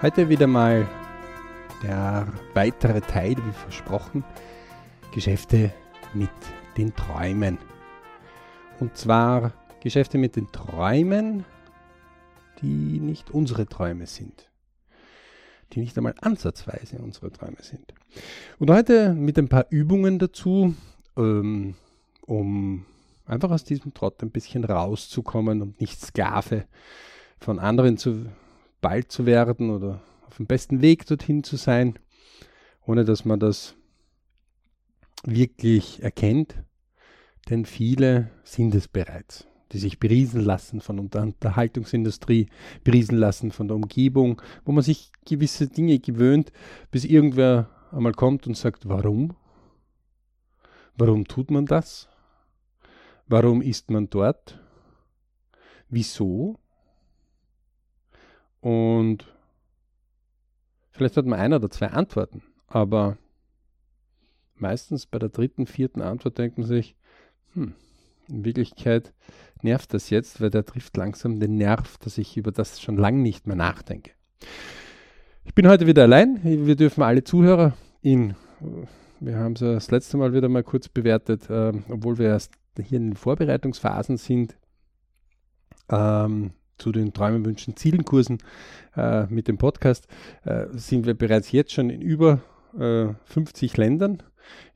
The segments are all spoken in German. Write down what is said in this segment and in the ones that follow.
Heute wieder mal der weitere Teil, wie versprochen, Geschäfte mit den Träumen. Und zwar Geschäfte mit den Träumen, die nicht unsere Träume sind. Die nicht einmal ansatzweise unsere Träume sind. Und heute mit ein paar Übungen dazu, ähm, um einfach aus diesem Trott ein bisschen rauszukommen und nicht Sklave von anderen zu bald zu werden oder auf dem besten Weg dorthin zu sein, ohne dass man das wirklich erkennt. Denn viele sind es bereits, die sich beriesen lassen von der Unterhaltungsindustrie, beriesen lassen von der Umgebung, wo man sich gewisse Dinge gewöhnt, bis irgendwer einmal kommt und sagt, warum? Warum tut man das? Warum ist man dort? Wieso? Und vielleicht hat man ein oder zwei Antworten, aber meistens bei der dritten, vierten Antwort denkt man sich, hm, in Wirklichkeit nervt das jetzt, weil der trifft langsam den Nerv, dass ich über das schon lange nicht mehr nachdenke. Ich bin heute wieder allein. Wir dürfen alle Zuhörer in, wir haben es das letzte Mal wieder mal kurz bewertet, äh, obwohl wir erst hier in den Vorbereitungsphasen sind, ähm, zu den Träumen, Wünschen, Zielen äh, mit dem Podcast äh, sind wir bereits jetzt schon in über äh, 50 Ländern,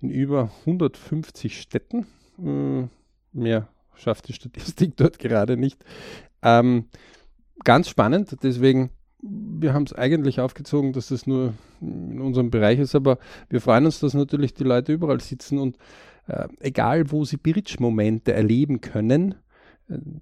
in über 150 Städten. Äh, mehr schafft die Statistik dort gerade nicht. Ähm, ganz spannend, deswegen wir haben es eigentlich aufgezogen, dass es nur in unserem Bereich ist, aber wir freuen uns, dass natürlich die Leute überall sitzen und äh, egal wo sie Bridge-Momente erleben können,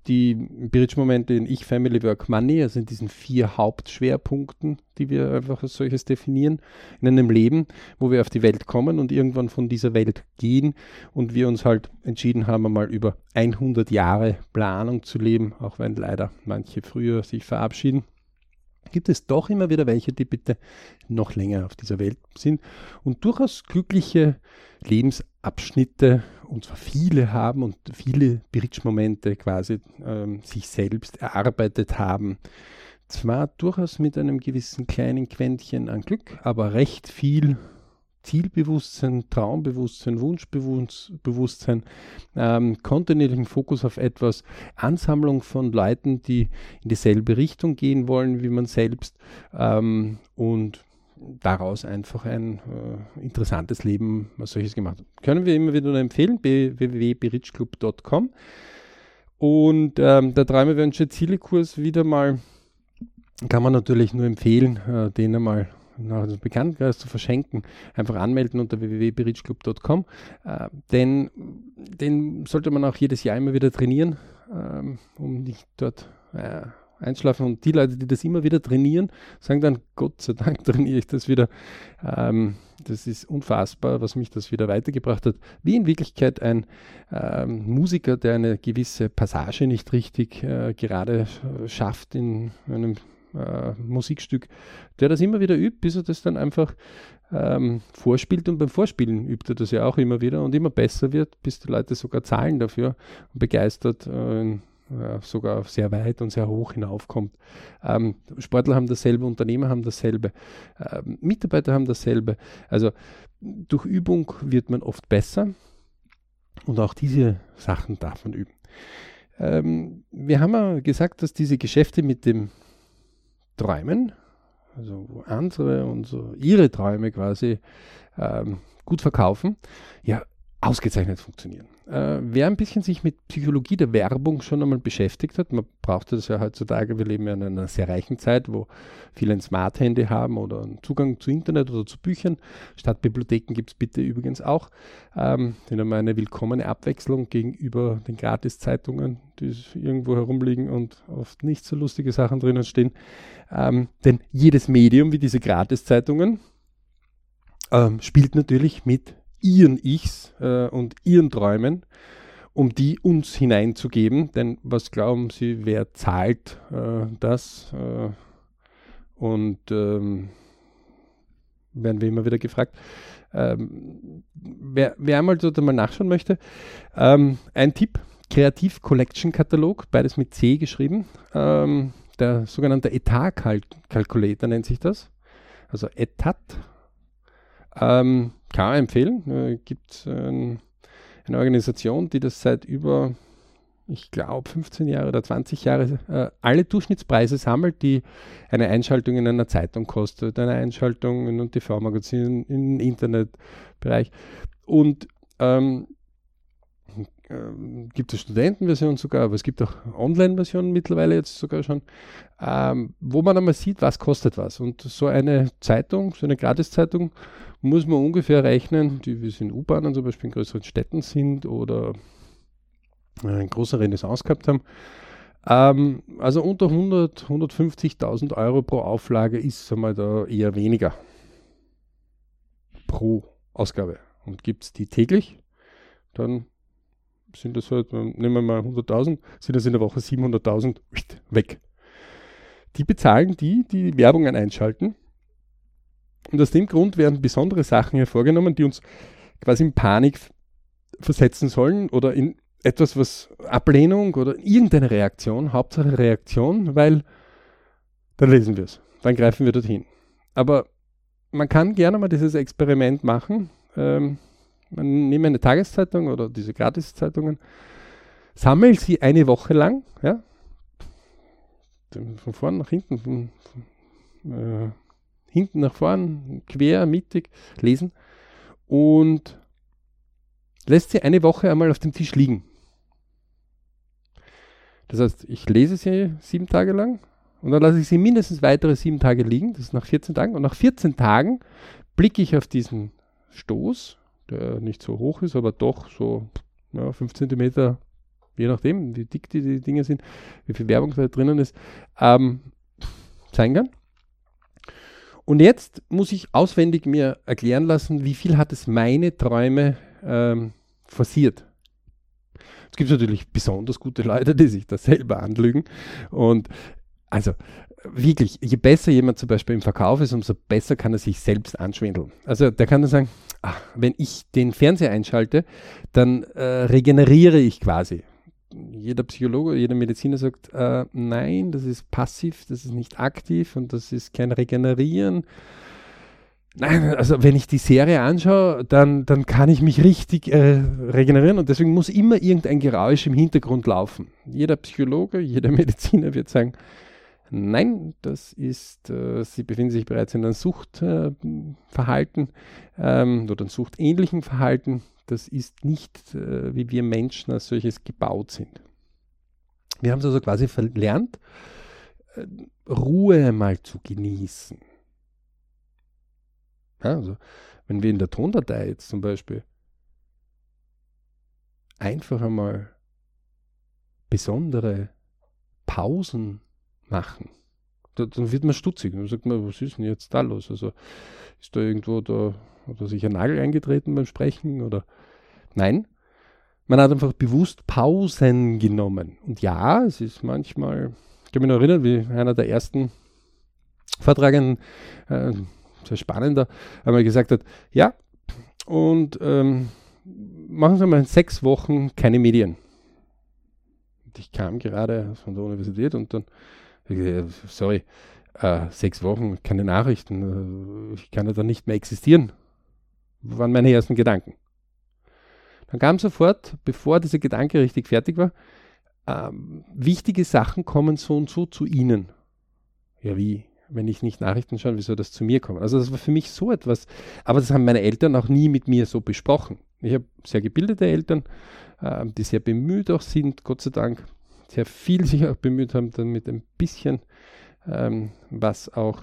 die Bridge-Momente in Ich, Family, Work, Money, also in diesen vier Hauptschwerpunkten, die wir einfach als solches definieren, in einem Leben, wo wir auf die Welt kommen und irgendwann von dieser Welt gehen und wir uns halt entschieden haben, einmal über 100 Jahre Planung zu leben, auch wenn leider manche früher sich verabschieden gibt es doch immer wieder welche, die bitte noch länger auf dieser Welt sind und durchaus glückliche Lebensabschnitte, und zwar viele haben und viele Bridge-Momente quasi ähm, sich selbst erarbeitet haben. Zwar durchaus mit einem gewissen kleinen Quäntchen an Glück, aber recht viel Zielbewusstsein, Traumbewusstsein, Wunschbewusstsein, ähm, kontinuierlichen Fokus auf etwas, Ansammlung von Leuten, die in dieselbe Richtung gehen wollen wie man selbst ähm, und daraus einfach ein äh, interessantes Leben als solches gemacht. Können wir immer wieder nur empfehlen, www.berichclub.com und ähm, der Träume, Wünsche, Ziele-Kurs wieder mal kann man natürlich nur empfehlen, äh, den einmal nach dem Bekanntenkreis zu verschenken, einfach anmelden unter www.berichclub.com. Äh, denn den sollte man auch jedes Jahr immer wieder trainieren, ähm, um nicht dort äh, einschlafen. Und die Leute, die das immer wieder trainieren, sagen dann, Gott sei Dank trainiere ich das wieder. Ähm, das ist unfassbar, was mich das wieder weitergebracht hat. Wie in Wirklichkeit ein ähm, Musiker, der eine gewisse Passage nicht richtig äh, gerade schafft in einem äh, Musikstück, der das immer wieder übt, bis er das dann einfach ähm, vorspielt und beim Vorspielen übt er das ja auch immer wieder und immer besser wird, bis die Leute sogar zahlen dafür und begeistert äh, sogar sehr weit und sehr hoch hinaufkommt. Ähm, Sportler haben dasselbe, Unternehmer haben dasselbe, ähm, Mitarbeiter haben dasselbe. Also durch Übung wird man oft besser und auch diese Sachen darf man üben. Ähm, wir haben ja gesagt, dass diese Geschäfte mit dem Träumen, also wo andere und so ihre Träume quasi ähm, gut verkaufen, ja, ausgezeichnet funktionieren. Äh, wer ein bisschen sich mit Psychologie der Werbung schon einmal beschäftigt hat, man braucht das ja heutzutage, wir leben ja in einer sehr reichen Zeit, wo viele ein Smart-Handy haben oder einen Zugang zu Internet oder zu Büchern. Stadtbibliotheken gibt es bitte übrigens auch. Ähm, sind einmal eine willkommene Abwechslung gegenüber den Gratiszeitungen, die irgendwo herumliegen und oft nicht so lustige Sachen drinnen stehen. Ähm, denn jedes Medium wie diese Gratiszeitungen ähm, spielt natürlich mit ihren Ichs äh, und ihren Träumen, um die uns hineinzugeben. Denn was glauben Sie, wer zahlt äh, das? Äh, und ähm, werden wir immer wieder gefragt. Ähm, wer, wer einmal dort einmal nachschauen möchte, ähm, ein Tipp, Kreativ Collection Katalog, beides mit C geschrieben. Ähm, der sogenannte Etat-Calculator nennt sich das. Also Etat. Ähm, kann man empfehlen. Äh, gibt äh, eine Organisation, die das seit über, ich glaube, 15 Jahre oder 20 Jahre äh, alle Durchschnittspreise sammelt, die eine Einschaltung in einer Zeitung kostet, eine Einschaltung in einem TV-Magazin, im Internetbereich. Und ähm, ähm, gibt es Studentenversion sogar, aber es gibt auch Online-Versionen mittlerweile jetzt sogar schon, ähm, wo man einmal sieht, was kostet was. Und so eine Zeitung, so eine Gratiszeitung, muss man ungefähr rechnen, die wie es in U-Bahnen zum Beispiel in größeren Städten sind oder eine große Renaissance gehabt haben. Ähm, also unter 100, 150.000 Euro pro Auflage ist einmal da eher weniger pro Ausgabe. Und gibt es die täglich, dann sind das halt, nehmen wir mal 100.000, sind das in der Woche 700.000 weg. Die bezahlen die, die Werbungen einschalten. Und aus dem Grund werden besondere Sachen hervorgenommen, die uns quasi in Panik versetzen sollen oder in etwas, was Ablehnung oder irgendeine Reaktion, Hauptsache Reaktion, weil dann lesen wir es, dann greifen wir dorthin. Aber man kann gerne mal dieses Experiment machen. Ähm, man nehme eine Tageszeitung oder diese Gratiszeitungen, sammle sie eine Woche lang, ja, von vorn nach hinten, von, von äh, hinten nach vorn, quer, mittig lesen und lässt sie eine Woche einmal auf dem Tisch liegen. Das heißt, ich lese sie sieben Tage lang und dann lasse ich sie mindestens weitere sieben Tage liegen, das ist nach 14 Tagen. Und nach 14 Tagen blicke ich auf diesen Stoß der nicht so hoch ist, aber doch so ja, 5 cm, je nachdem, wie dick die, die Dinge sind, wie viel Werbung da drinnen ist, ähm, sein kann. Und jetzt muss ich auswendig mir erklären lassen, wie viel hat es meine Träume ähm, forciert. Es gibt natürlich besonders gute Leute, die sich das selber anlügen. Und also wirklich, je besser jemand zum Beispiel im Verkauf ist, umso besser kann er sich selbst anschwindeln. Also der kann dann sagen, ach, wenn ich den Fernseher einschalte, dann äh, regeneriere ich quasi. Jeder Psychologe, jeder Mediziner sagt, äh, nein, das ist passiv, das ist nicht aktiv und das ist kein Regenerieren. Nein, also wenn ich die Serie anschaue, dann, dann kann ich mich richtig äh, regenerieren und deswegen muss immer irgendein Geräusch im Hintergrund laufen. Jeder Psychologe, jeder Mediziner wird sagen, Nein, das ist, äh, sie befinden sich bereits in einem Suchtverhalten äh, ähm, oder einem suchtähnlichen Verhalten. Das ist nicht, äh, wie wir Menschen als solches gebaut sind. Wir haben es also quasi verlernt, äh, Ruhe mal zu genießen. Ja, also, wenn wir in der Tondatei jetzt zum Beispiel einfach einmal besondere Pausen machen. Da, dann wird man stutzig. Dann sagt man, was ist denn jetzt da los? Also ist da irgendwo da, oder sich ein Nagel eingetreten beim Sprechen? Oder nein. Man hat einfach bewusst Pausen genommen. Und ja, es ist manchmal, ich kann mich noch erinnern, wie einer der ersten Vortragenden, äh, sehr spannender, einmal gesagt hat, ja, und ähm, machen Sie mal sechs Wochen keine Medien. Und ich kam gerade von der Universität und dann sorry, äh, sechs Wochen, keine Nachrichten, äh, ich kann ja dann nicht mehr existieren. Waren meine ersten Gedanken. Dann kam sofort, bevor dieser Gedanke richtig fertig war, ähm, wichtige Sachen kommen so und so zu Ihnen. Ja, wie? Wenn ich nicht Nachrichten schaue, wie soll das zu mir kommen? Also das war für mich so etwas, aber das haben meine Eltern auch nie mit mir so besprochen. Ich habe sehr gebildete Eltern, äh, die sehr bemüht auch sind, Gott sei Dank, sehr viel sich auch bemüht haben, dann mit ein bisschen, ähm, was auch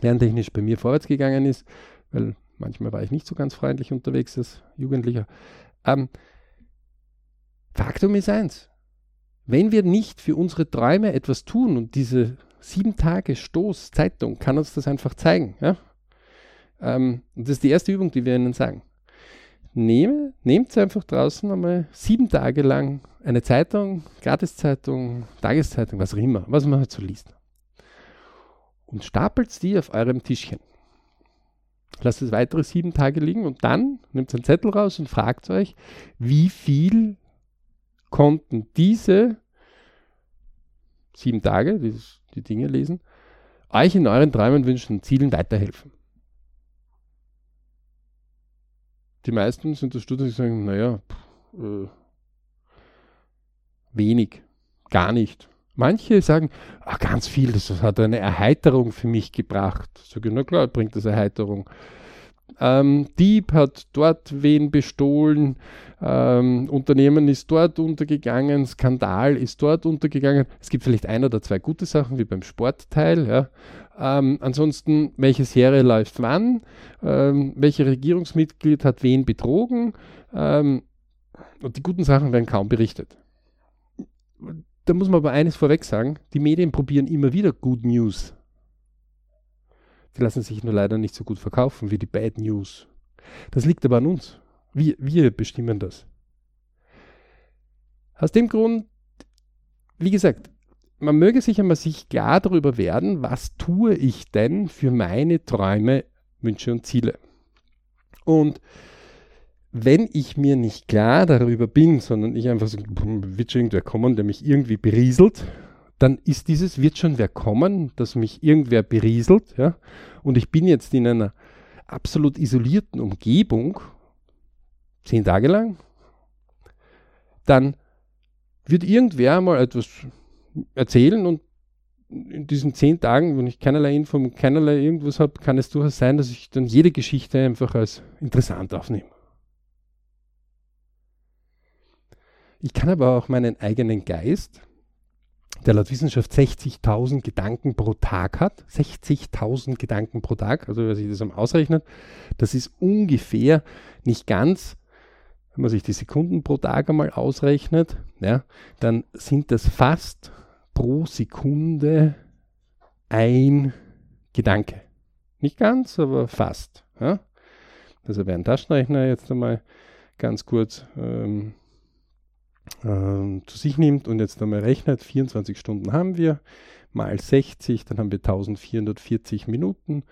lerntechnisch bei mir vorwärts gegangen ist, weil manchmal war ich nicht so ganz freundlich unterwegs als Jugendlicher. Ähm, Faktum ist eins, wenn wir nicht für unsere Träume etwas tun und diese sieben Tage Stoß Zeitung kann uns das einfach zeigen. Ja? Ähm, das ist die erste Übung, die wir Ihnen sagen nehme, nehmt einfach draußen einmal sieben Tage lang eine Zeitung, Gratiszeitung, Tageszeitung, was auch immer, was man halt so liest. Und stapelt die auf eurem Tischchen. Lasst es weitere sieben Tage liegen und dann nehmt einen Zettel raus und fragt euch, wie viel konnten diese sieben Tage, die, die Dinge lesen, euch in euren Träumen, Wünschen und Zielen weiterhelfen. Die meisten sind das Studien, die sagen, naja, pff, äh, wenig, gar nicht. Manche sagen, ach, ganz viel, das hat eine Erheiterung für mich gebracht. Sag ich, na klar, bringt das Erheiterung. Ähm, Dieb hat dort wen bestohlen, ähm, Unternehmen ist dort untergegangen, Skandal ist dort untergegangen. Es gibt vielleicht ein oder zwei gute Sachen, wie beim Sportteil. Ja. Ähm, ansonsten, welche Serie läuft wann, ähm, welche Regierungsmitglied hat wen betrogen. Ähm, und die guten Sachen werden kaum berichtet da muss man aber eines vorweg sagen, die Medien probieren immer wieder Good News. Die lassen sich nur leider nicht so gut verkaufen wie die Bad News. Das liegt aber an uns. Wir, wir bestimmen das. Aus dem Grund, wie gesagt, man möge sich einmal sich klar darüber werden, was tue ich denn für meine Träume, Wünsche und Ziele. Und wenn ich mir nicht klar darüber bin, sondern ich einfach so, wird schon irgendwer kommen, der mich irgendwie berieselt, dann ist dieses wird schon wer kommen, dass mich irgendwer berieselt, ja, und ich bin jetzt in einer absolut isolierten Umgebung, zehn Tage lang, dann wird irgendwer mal etwas erzählen und in diesen zehn Tagen, wenn ich keinerlei Info, keinerlei irgendwas habe, kann es durchaus sein, dass ich dann jede Geschichte einfach als interessant aufnehme. Ich kann aber auch meinen eigenen Geist, der laut Wissenschaft 60.000 Gedanken pro Tag hat, 60.000 Gedanken pro Tag, also wer sich das am ausrechnet, das ist ungefähr nicht ganz, wenn man sich die Sekunden pro Tag einmal ausrechnet, ja, dann sind das fast pro Sekunde ein Gedanke. Nicht ganz, aber fast. Ja. Also wer einen Taschenrechner jetzt einmal ganz kurz ähm, ähm, zu sich nimmt und jetzt einmal rechnet, 24 Stunden haben wir, mal 60, dann haben wir 1440 Minuten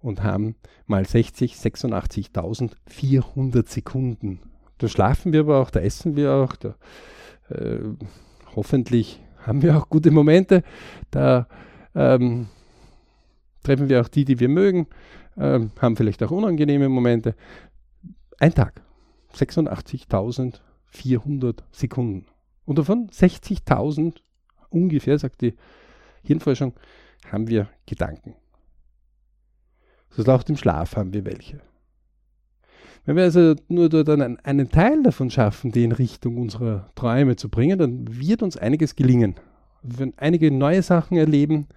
und haben mal 60 86.400 Sekunden. Da schlafen wir aber auch, da essen wir auch, da, äh, hoffentlich haben wir auch gute Momente, da ähm, treffen wir auch die, die wir mögen, ähm, haben vielleicht auch unangenehme Momente. Ein Tag, 86.000 400 Sekunden. Und davon 60.000 ungefähr, sagt die Hirnforschung, haben wir Gedanken. Das heißt, auch im Schlaf haben wir welche. Wenn wir also nur dort einen, einen Teil davon schaffen, die in Richtung unserer Träume zu bringen, dann wird uns einiges gelingen. Wir werden einige neue Sachen erleben,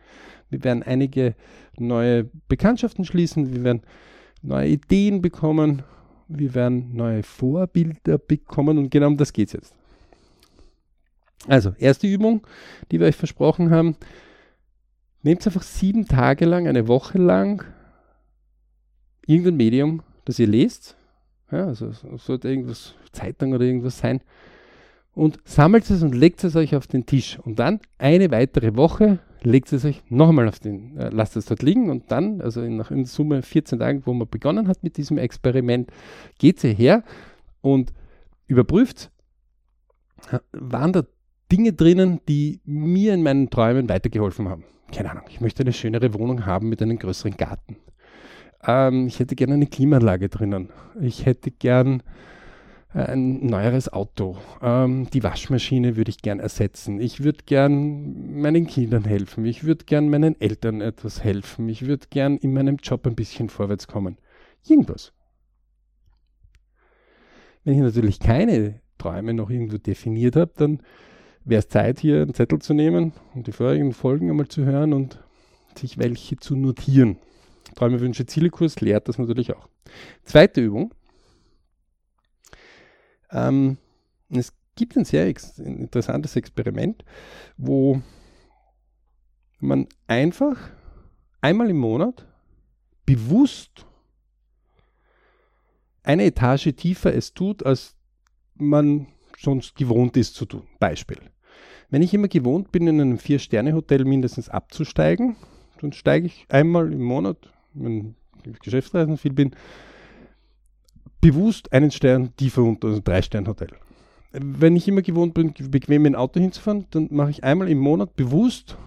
wir werden einige neue Bekanntschaften schließen, wir werden neue Ideen bekommen wir werden neue Vorbilder bekommen und genau um das geht es jetzt. Also, erste Übung, die wir euch versprochen haben. Nehmt einfach sieben Tage lang, eine Woche lang, irgendein Medium, das ihr lest. Ja, also es sollte irgendwas, Zeitung oder irgendwas sein. Und sammelt es und legt es euch auf den Tisch. Und dann eine weitere Woche legt es euch nochmal auf den, äh, lasst es dort liegen und dann, also in, nach in Summe 14 Tagen, wo man begonnen hat mit diesem Experiment, geht ihr her und überprüft, waren da Dinge drinnen, die mir in meinen Träumen weitergeholfen haben. Keine Ahnung, ich möchte eine schönere Wohnung haben mit einem größeren Garten. Ähm, ich hätte gerne eine Klimaanlage drinnen. Ich hätte gern ein neueres Auto. Ähm, die Waschmaschine würde ich gern ersetzen. Ich würde gern meinen Kindern helfen. Ich würde gern meinen Eltern etwas helfen. Ich würde gern in meinem Job ein bisschen vorwärts kommen. Irgendwas. Wenn ich natürlich keine Träume noch irgendwo definiert habe, dann wäre es Zeit, hier einen Zettel zu nehmen und die vorigen Folgen einmal zu hören und sich welche zu notieren. Träume, Wünsche, Ziele Kurs lehrt das natürlich auch. Zweite Übung ähm, es gibt ein sehr ex interessantes Experiment, wo man einfach einmal im Monat bewusst eine Etage tiefer es tut, als man sonst gewohnt ist zu tun. Beispiel. Wenn ich immer gewohnt bin, in einem Vier-Sterne-Hotel mindestens abzusteigen, dann steige ich einmal im Monat, wenn ich Geschäftsreisen viel bin, bewusst einen Stern tiefer unter, also ein Drei-Stern-Hotel. wenn ich immer gewohnt bin, bequem in ein Auto hinzufahren, dann mache ich einmal im Monat bewusst,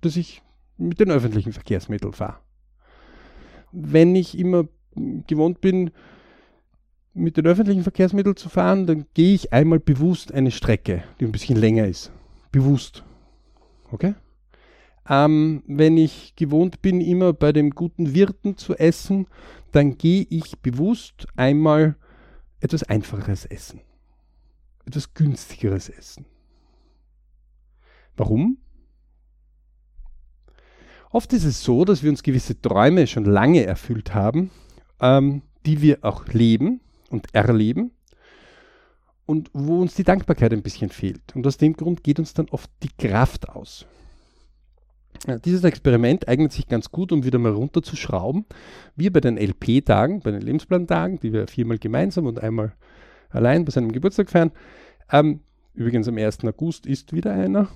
dass ich mit den öffentlichen Verkehrsmitteln fahre. Wenn ich immer gewohnt bin, mit den öffentlichen Verkehrsmitteln zu fahren, dann gehe ich einmal bewusst eine Strecke, die ein bisschen länger ist. Bewusst. Okay? Ähm, wenn ich gewohnt bin, immer bei dem guten Wirten zu essen, dann gehe ich bewusst einmal etwas Einfacheres essen. Etwas günstigeres essen. Warum? Oft ist es so, dass wir uns gewisse Träume schon lange erfüllt haben, ähm, die wir auch leben und erleben und wo uns die Dankbarkeit ein bisschen fehlt. Und aus dem Grund geht uns dann oft die Kraft aus. Dieses Experiment eignet sich ganz gut, um wieder mal runterzuschrauben. Wir bei den LP-Tagen, bei den Lebensplan-Tagen, die wir viermal gemeinsam und einmal allein bei seinem Geburtstag feiern. Ähm, übrigens am 1. August ist wieder einer.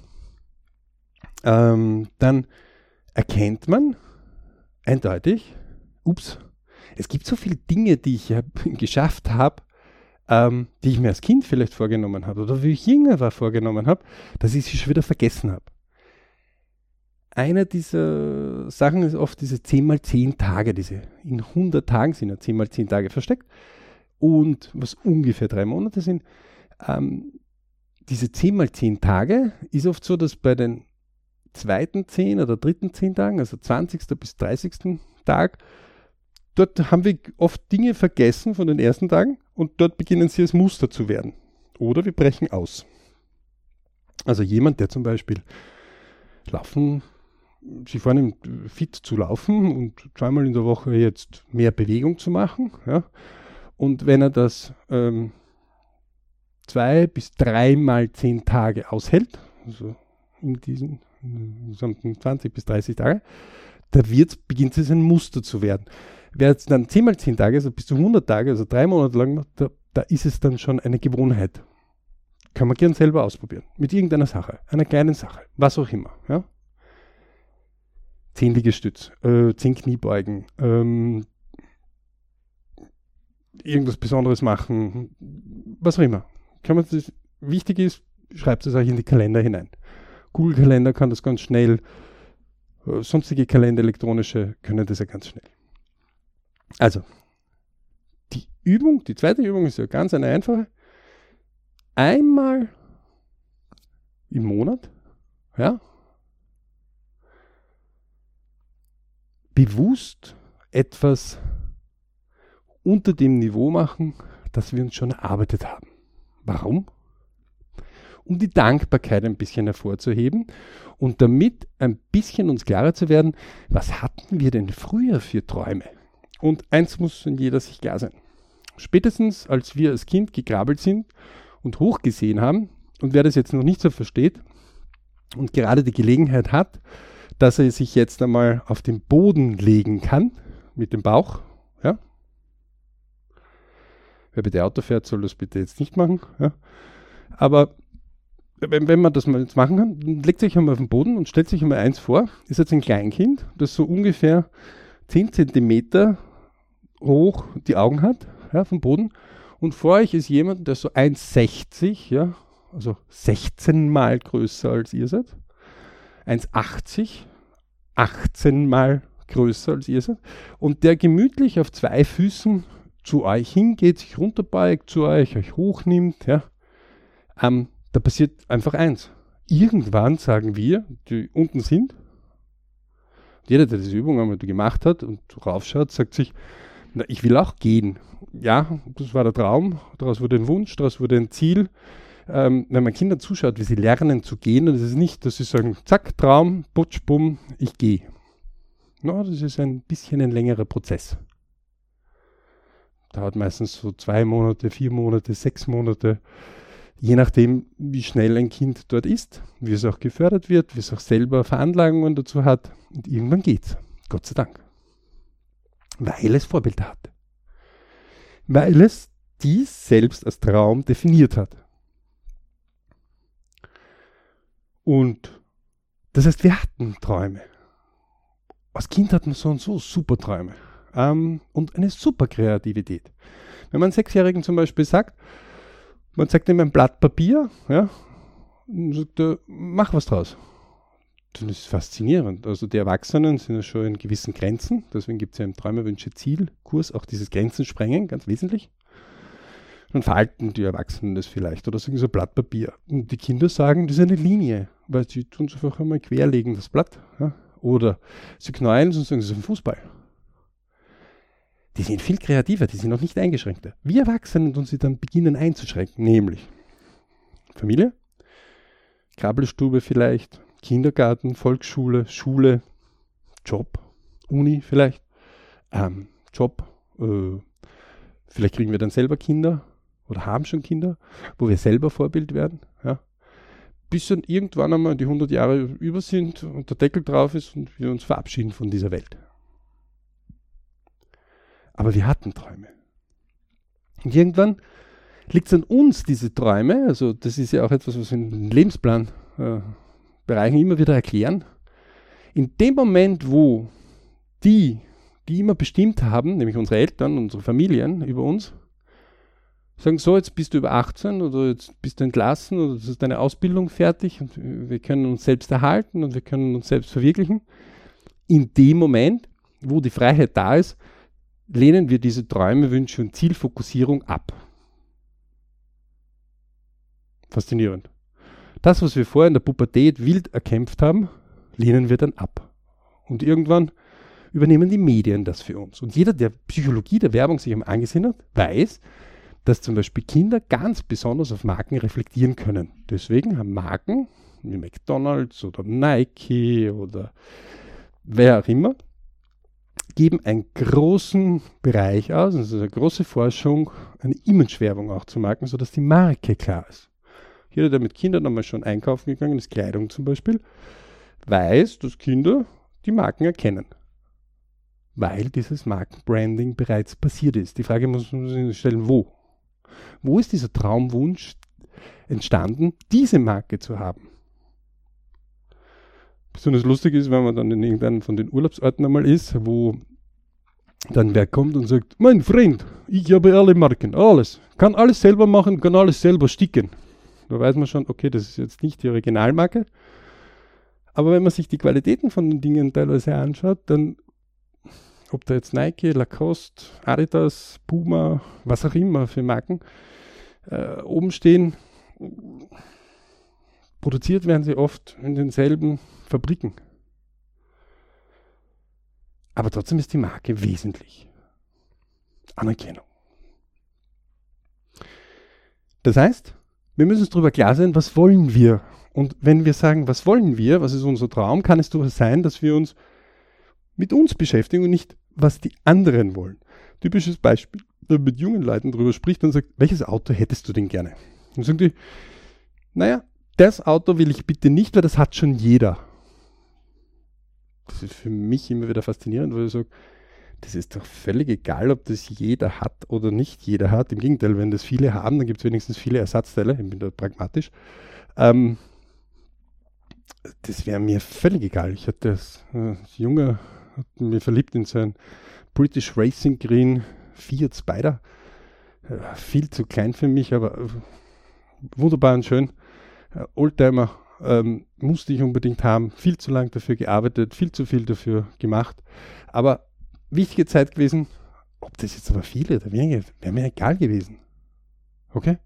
Ähm, dann erkennt man eindeutig, ups, es gibt so viele Dinge, die ich ja geschafft habe, ähm, die ich mir als Kind vielleicht vorgenommen habe oder wie ich jünger war vorgenommen habe, dass ich sie schon wieder vergessen habe. Eine dieser Sachen ist oft diese 10 mal 10 Tage, diese in 100 Tagen sind ja 10 mal 10 Tage versteckt und was ungefähr drei Monate sind. Ähm, diese 10 mal 10 Tage ist oft so, dass bei den zweiten 10 oder dritten 10 Tagen, also 20. bis 30. Tag, dort haben wir oft Dinge vergessen von den ersten Tagen und dort beginnen sie als Muster zu werden. Oder wir brechen aus. Also jemand, der zum Beispiel laufen, sich vornimmt, fit zu laufen und zweimal in der Woche jetzt mehr Bewegung zu machen. Ja. Und wenn er das ähm, zwei bis dreimal zehn Tage aushält, also in diesen gesamten 20 bis 30 Tage, da wird, beginnt es ein Muster zu werden. Wer jetzt dann 10 mal 10 Tage, also bis zu 100 Tage, also drei Monate lang macht, da, da ist es dann schon eine Gewohnheit. Kann man gern selber ausprobieren. Mit irgendeiner Sache, einer kleinen Sache, was auch immer. Ja? 10 Liegestütz, äh, 10 Kniebeugen, ähm, irgendwas Besonderes machen, was auch immer. Kann man das, wichtig ist, schreibt es euch in die Kalender hinein. Google-Kalender kann das ganz schnell, äh, sonstige Kalender, elektronische, können das ja ganz schnell. Also, die Übung, die zweite Übung ist ja ganz eine einfache. Einmal im Monat, ja, bewusst etwas unter dem Niveau machen, das wir uns schon erarbeitet haben. Warum? Um die Dankbarkeit ein bisschen hervorzuheben und damit ein bisschen uns klarer zu werden, was hatten wir denn früher für Träume? Und eins muss in jeder sich klar sein. Spätestens als wir als Kind gekrabbelt sind und hochgesehen haben, und wer das jetzt noch nicht so versteht und gerade die Gelegenheit hat, dass er sich jetzt einmal auf den Boden legen kann mit dem Bauch. Ja? Wer bitte Auto fährt, soll das bitte jetzt nicht machen. Ja? Aber wenn, wenn man das mal jetzt machen kann, legt sich einmal auf den Boden und stellt sich einmal eins vor, ist jetzt ein Kleinkind, das so ungefähr 10 cm hoch die Augen hat, ja, vom Boden. Und vor euch ist jemand, der so 1,60, ja, also 16 mal größer als ihr seid. 1,80, 18 mal größer als ihr seid. Und der gemütlich auf zwei Füßen zu euch hingeht, sich runterbeugt zu euch, euch hochnimmt, ja. Ähm, da passiert einfach eins. Irgendwann sagen wir, die unten sind, jeder, der diese Übung einmal gemacht hat und raufschaut, sagt sich, na, ich will auch gehen. Ja, das war der Traum, daraus wurde ein Wunsch, daraus wurde ein Ziel ähm, wenn man Kindern zuschaut, wie sie lernen zu gehen, und es ist nicht, dass sie sagen, zack, Traum, putsch, bumm, ich gehe. No, das ist ein bisschen ein längerer Prozess. Dauert meistens so zwei Monate, vier Monate, sechs Monate, je nachdem, wie schnell ein Kind dort ist, wie es auch gefördert wird, wie es auch selber Veranlagungen dazu hat. Und irgendwann geht's. Gott sei Dank. Weil es Vorbilder hat. Weil es dies selbst als Traum definiert hat. Und das heißt, wir hatten Träume. Als Kind hat man so und so super Träume ähm, und eine super Kreativität. Wenn man Sechsjährigen zum Beispiel sagt, Man zeigt ihm ein Blatt Papier, ja, und sagt mach was draus. Das ist faszinierend. Also die Erwachsenen sind ja schon in gewissen Grenzen, deswegen gibt es ja im Träumerwünsche Zielkurs auch dieses Grenzen sprengen, ganz wesentlich. Dann verhalten die Erwachsenen das vielleicht oder sagen so Blatt Papier. Und die Kinder sagen, das ist eine Linie, weil sie tun es einfach einmal querlegen, das Blatt. Ja? Oder sie knallen und sagen, das ist ein Fußball. Die sind viel kreativer, die sind noch nicht eingeschränkter. Wir Erwachsenen tun sie dann beginnen einzuschränken, nämlich Familie, Krabbelstube vielleicht, Kindergarten, Volksschule, Schule, Job, Uni vielleicht, ähm, Job, äh, vielleicht kriegen wir dann selber Kinder oder haben schon Kinder, wo wir selber Vorbild werden, ja. Bis dann irgendwann einmal die 100 Jahre über sind und der Deckel drauf ist und wir uns verabschieden von dieser Welt. Aber wir hatten Träume. Und irgendwann liegt es an uns, diese Träume, also das ist ja auch etwas, was wir in Lebensplanbereichen äh, immer wieder erklären. In dem Moment, wo die, die immer bestimmt haben, nämlich unsere Eltern, unsere Familien über uns, sagen, so, jetzt bist du über 18 oder jetzt bist du entlassen oder das ist deine Ausbildung fertig und wir können uns selbst erhalten und wir können uns selbst verwirklichen. In dem Moment, wo die Freiheit da ist, lehnen wir diese Träume, Wünsche und Zielfokussierung ab. Faszinierend. Das, was wir vorher in der Pubertät wild erkämpft haben, lehnen wir dann ab. Und irgendwann übernehmen die Medien das für uns. Und jeder, der Psychologie der Werbung sich angesehen hat, weiß, dass zum Beispiel Kinder ganz besonders auf Marken reflektieren können. Deswegen haben Marken wie McDonald's oder Nike oder wer auch immer, geben einen großen Bereich aus, also eine große Forschung, eine Imagewerbung auch zu Marken, sodass die Marke klar ist. Jeder, der mit Kindern einmal schon einkaufen gegangen ist, Kleidung zum Beispiel, weiß, dass Kinder die Marken erkennen. Weil dieses Markenbranding bereits passiert ist. Die Frage muss man sich stellen, wo? Wo ist dieser Traumwunsch entstanden, diese Marke zu haben? Besonders lustig ist, wenn man dann in irgendeinem von den Urlaubsorten einmal ist, wo dann wer kommt und sagt, mein Freund, ich habe alle Marken, alles, kann alles selber machen, kann alles selber sticken. Da weiß man schon, okay, das ist jetzt nicht die Originalmarke. Aber wenn man sich die Qualitäten von den Dingen teilweise anschaut, dann ob da jetzt Nike, Lacoste, Adidas, Puma, was auch immer für Marken äh, oben stehen, produziert werden sie oft in denselben Fabriken. Aber trotzdem ist die Marke wesentlich. Anerkennung. Das heißt, wir müssen uns darüber klar sein, was wollen wir? Und wenn wir sagen, was wollen wir, was ist unser Traum, kann es durchaus sein, dass wir uns mit uns beschäftigen und nicht, was die anderen wollen. Typisches Beispiel, wenn man mit jungen Leuten darüber spricht und sagt, welches Auto hättest du denn gerne? Und sagen die, naja, das Auto will ich bitte nicht, weil das hat schon jeder. Das ist für mich immer wieder faszinierend, weil ich sage, das ist doch völlig egal, ob das jeder hat oder nicht jeder hat. Im Gegenteil, wenn das viele haben, dann gibt es wenigstens viele Ersatzteile. Ich bin da pragmatisch. Ähm, das wäre mir völlig egal. Ich hatte als, äh, junger mir verliebt in so ein British Racing Green Fiat Spider. Äh, viel zu klein für mich, aber äh, wunderbar und schön. Äh, Oldtimer ähm, musste ich unbedingt haben. Viel zu lang dafür gearbeitet, viel zu viel dafür gemacht. Aber wichtige Zeit gewesen. Ob das jetzt aber viele oder wenige, wäre mir egal gewesen. Okay?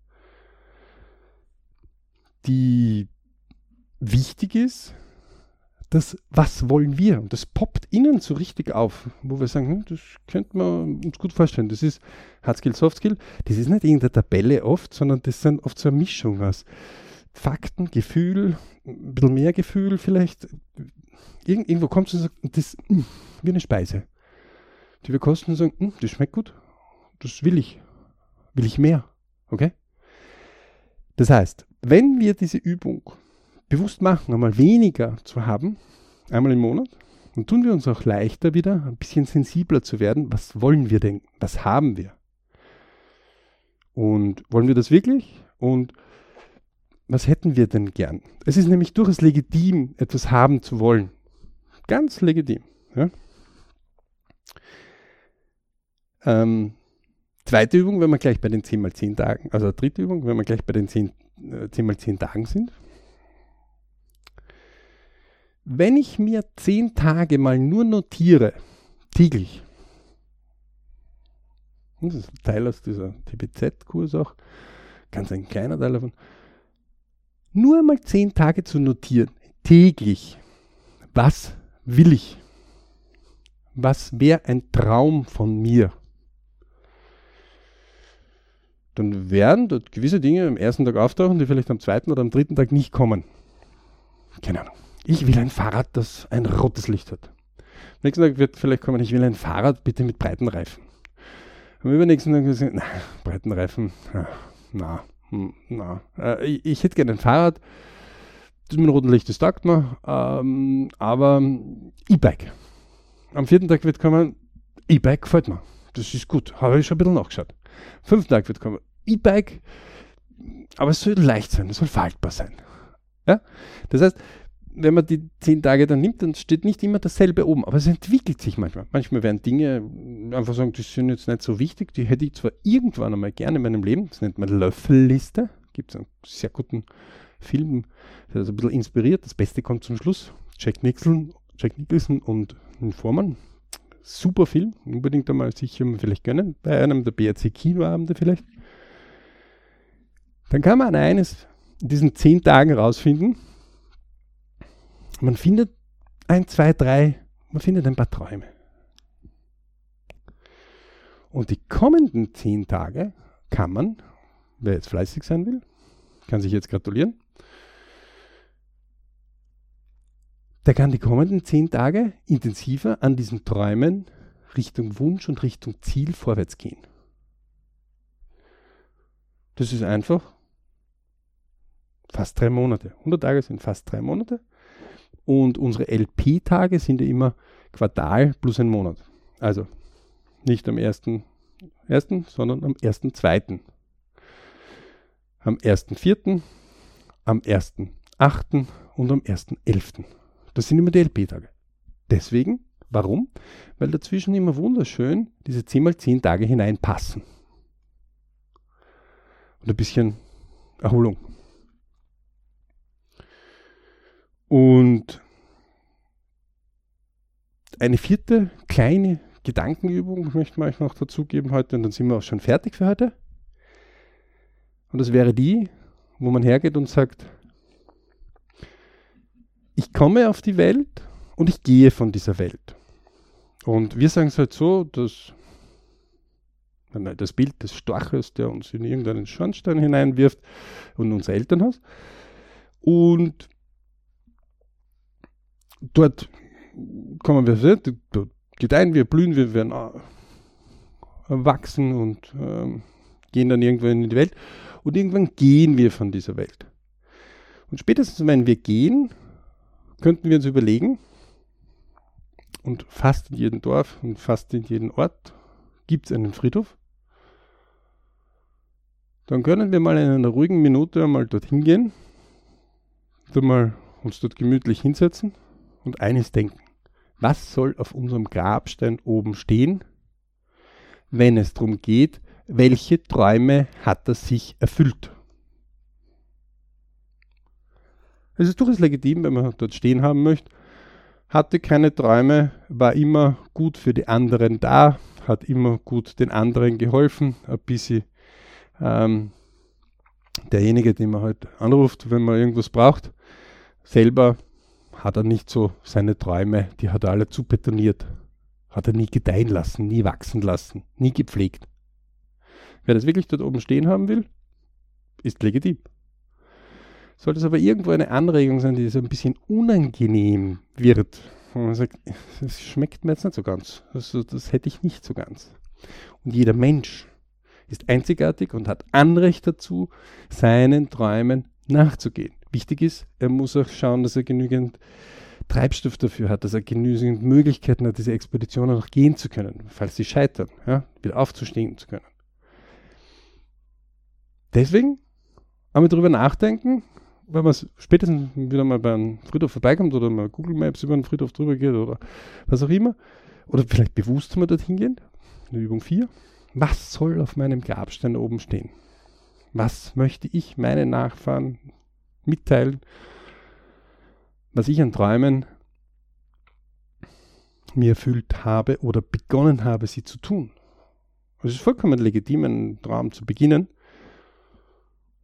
Die wichtig ist, das, was wollen wir? Und das poppt innen so richtig auf, wo wir sagen, hm, das könnte man uns gut vorstellen. Das ist Hardskill, Softskill. Das ist nicht irgendeine Tabelle oft, sondern das sind oft so eine Mischung aus Fakten, Gefühl, ein bisschen mehr Gefühl vielleicht. Irgend, irgendwo kommt es und sagt, das ist hm, wie eine Speise. Die wir kosten und sagen, hm, das schmeckt gut, das will ich. Will ich mehr. Okay? Das heißt, wenn wir diese Übung bewusst machen, einmal weniger zu haben, einmal im Monat, dann tun wir uns auch leichter wieder, ein bisschen sensibler zu werden. Was wollen wir denn? Was haben wir? Und wollen wir das wirklich? Und was hätten wir denn gern? Es ist nämlich durchaus legitim, etwas haben zu wollen. Ganz legitim. Ja? Ähm, Zweite Übung, wenn wir gleich bei den 10 mal 10 Tagen, also dritte Übung, wenn wir gleich bei den 10, äh, 10 mal 10 Tagen sind. Wenn ich mir 10 Tage mal nur notiere, täglich, das ist ein Teil aus dieser TBZ-Kurs auch, ganz ein kleiner Teil davon, nur einmal 10 Tage zu notieren, täglich, was will ich? Was wäre ein Traum von mir? dann werden dort gewisse Dinge am ersten Tag auftauchen, die vielleicht am zweiten oder am dritten Tag nicht kommen. Keine Ahnung. Ich will ein Fahrrad, das ein rotes Licht hat. Am nächsten Tag wird vielleicht kommen, ich will ein Fahrrad bitte mit breiten Reifen. Am übernächsten Tag gesagt, na, breiten Reifen, na, hm, na. Äh, ich, ich, hätte gerne ein Fahrrad, das mit roten Licht, das taugt mir, ähm, aber E-Bike. Am vierten Tag wird kommen, E-Bike gefällt mir. Das ist gut, habe ich schon ein bisschen nachgeschaut. Fünften Tag wird kommen, E-Bike, aber es soll leicht sein, es soll faltbar sein. Ja? Das heißt, wenn man die zehn Tage dann nimmt, dann steht nicht immer dasselbe oben, aber es entwickelt sich manchmal. Manchmal werden Dinge einfach sagen, die sind jetzt nicht so wichtig, die hätte ich zwar irgendwann einmal gerne in meinem Leben, das nennt man Löffelliste, gibt es einen sehr guten Film, der ist ein bisschen inspiriert, das Beste kommt zum Schluss, Jack Nicholson, Jack Nicholson und ein Vormann, super Film, unbedingt einmal sicher vielleicht gönnen, bei einem der BRC Kinoabende vielleicht. Dann kann man eines in diesen zehn Tagen rausfinden. Man findet ein, zwei, drei, man findet ein paar Träume. Und die kommenden zehn Tage kann man, wer jetzt fleißig sein will, kann sich jetzt gratulieren. Der kann die kommenden zehn Tage intensiver an diesen Träumen Richtung Wunsch und Richtung Ziel vorwärts gehen. Das ist einfach fast drei Monate. 100 Tage sind fast drei Monate. Und unsere LP-Tage sind ja immer Quartal plus ein Monat. Also nicht am 1.1., sondern am 1.2. Am 1.4., am 1.8. und am 1.11. Das sind immer die LP-Tage. Deswegen, warum? Weil dazwischen immer wunderschön diese 10 mal 10 Tage hineinpassen. Und ein bisschen Erholung. Und eine vierte kleine Gedankenübung möchte ich euch noch dazugeben heute und dann sind wir auch schon fertig für heute. Und das wäre die, wo man hergeht und sagt, ich komme auf die Welt und ich gehe von dieser Welt. Und wir sagen es halt so, dass das Bild des Storches, der uns in irgendeinen Schornstein hineinwirft und unser Elternhaus. Und dort kommen wir, dort gedeihen wir, blühen wir, werden wachsen und ähm, gehen dann irgendwann in die Welt. Und irgendwann gehen wir von dieser Welt. Und spätestens, wenn wir gehen, könnten wir uns überlegen, und fast in jedem Dorf und fast in jedem Ort gibt es einen Friedhof. Dann können wir mal in einer ruhigen Minute einmal dorthin gehen, dann mal uns dort gemütlich hinsetzen und eines denken. Was soll auf unserem Grabstein oben stehen, wenn es darum geht, welche Träume hat er sich erfüllt? Es ist durchaus legitim, wenn man dort stehen haben möchte. Hatte keine Träume, war immer gut für die anderen da, hat immer gut den anderen geholfen, ein bisschen ähm, derjenige, den man halt anruft, wenn man irgendwas braucht. Selber hat er nicht so seine Träume, die hat er alle zubetoniert. Hat er nie gedeihen lassen, nie wachsen lassen, nie gepflegt. Wer das wirklich dort oben stehen haben will, ist legitim. Sollte es aber irgendwo eine Anregung sein, die so ein bisschen unangenehm wird, wo man sagt, das schmeckt mir jetzt nicht so ganz, also das hätte ich nicht so ganz. Und jeder Mensch ist einzigartig und hat Anrecht dazu, seinen Träumen nachzugehen. Wichtig ist, er muss auch schauen, dass er genügend Treibstoff dafür hat, dass er genügend Möglichkeiten hat, diese Expeditionen noch gehen zu können, falls sie scheitern, ja, wieder aufzustehen zu können. Deswegen einmal darüber nachdenken, wenn man spätestens wieder mal beim Friedhof vorbeikommt oder mal Google Maps über den Friedhof drüber geht oder was auch immer, oder vielleicht bewusst mal dorthin gehen, in Übung 4, Was soll auf meinem Grabstein oben stehen? Was möchte ich meinen Nachfahren mitteilen? Was ich an Träumen mir erfüllt habe oder begonnen habe, sie zu tun. Es ist vollkommen legitim, einen Traum zu beginnen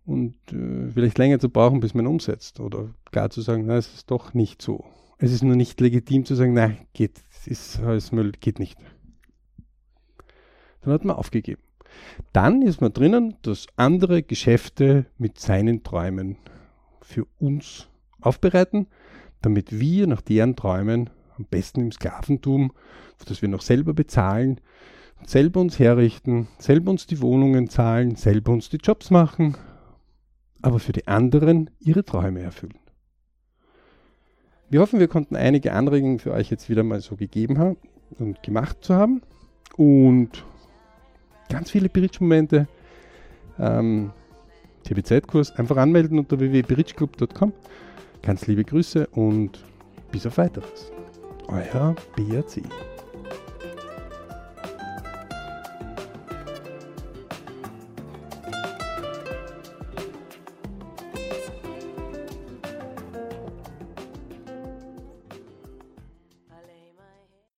und äh, vielleicht länger zu brauchen, bis man umsetzt oder gar zu sagen, na, es ist doch nicht so. Es ist nur nicht legitim zu sagen, nein, geht, ist alles Müll, geht nicht. Dann hat man aufgegeben. Dann ist man drinnen, dass andere Geschäfte mit seinen Träumen für uns aufbereiten, damit wir nach deren Träumen am besten im Sklaventum, das wir noch selber bezahlen, selber uns herrichten, selber uns die Wohnungen zahlen, selber uns die Jobs machen, aber für die anderen ihre Träume erfüllen. Wir hoffen, wir konnten einige Anregungen für euch jetzt wieder mal so gegeben haben und gemacht zu haben. Und ganz viele Bridge-Momente. Ähm, TBZ-Kurs einfach anmelden unter www.bridgeclub.com. Ganz liebe Grüße und bis auf weiteres. Euer BRC.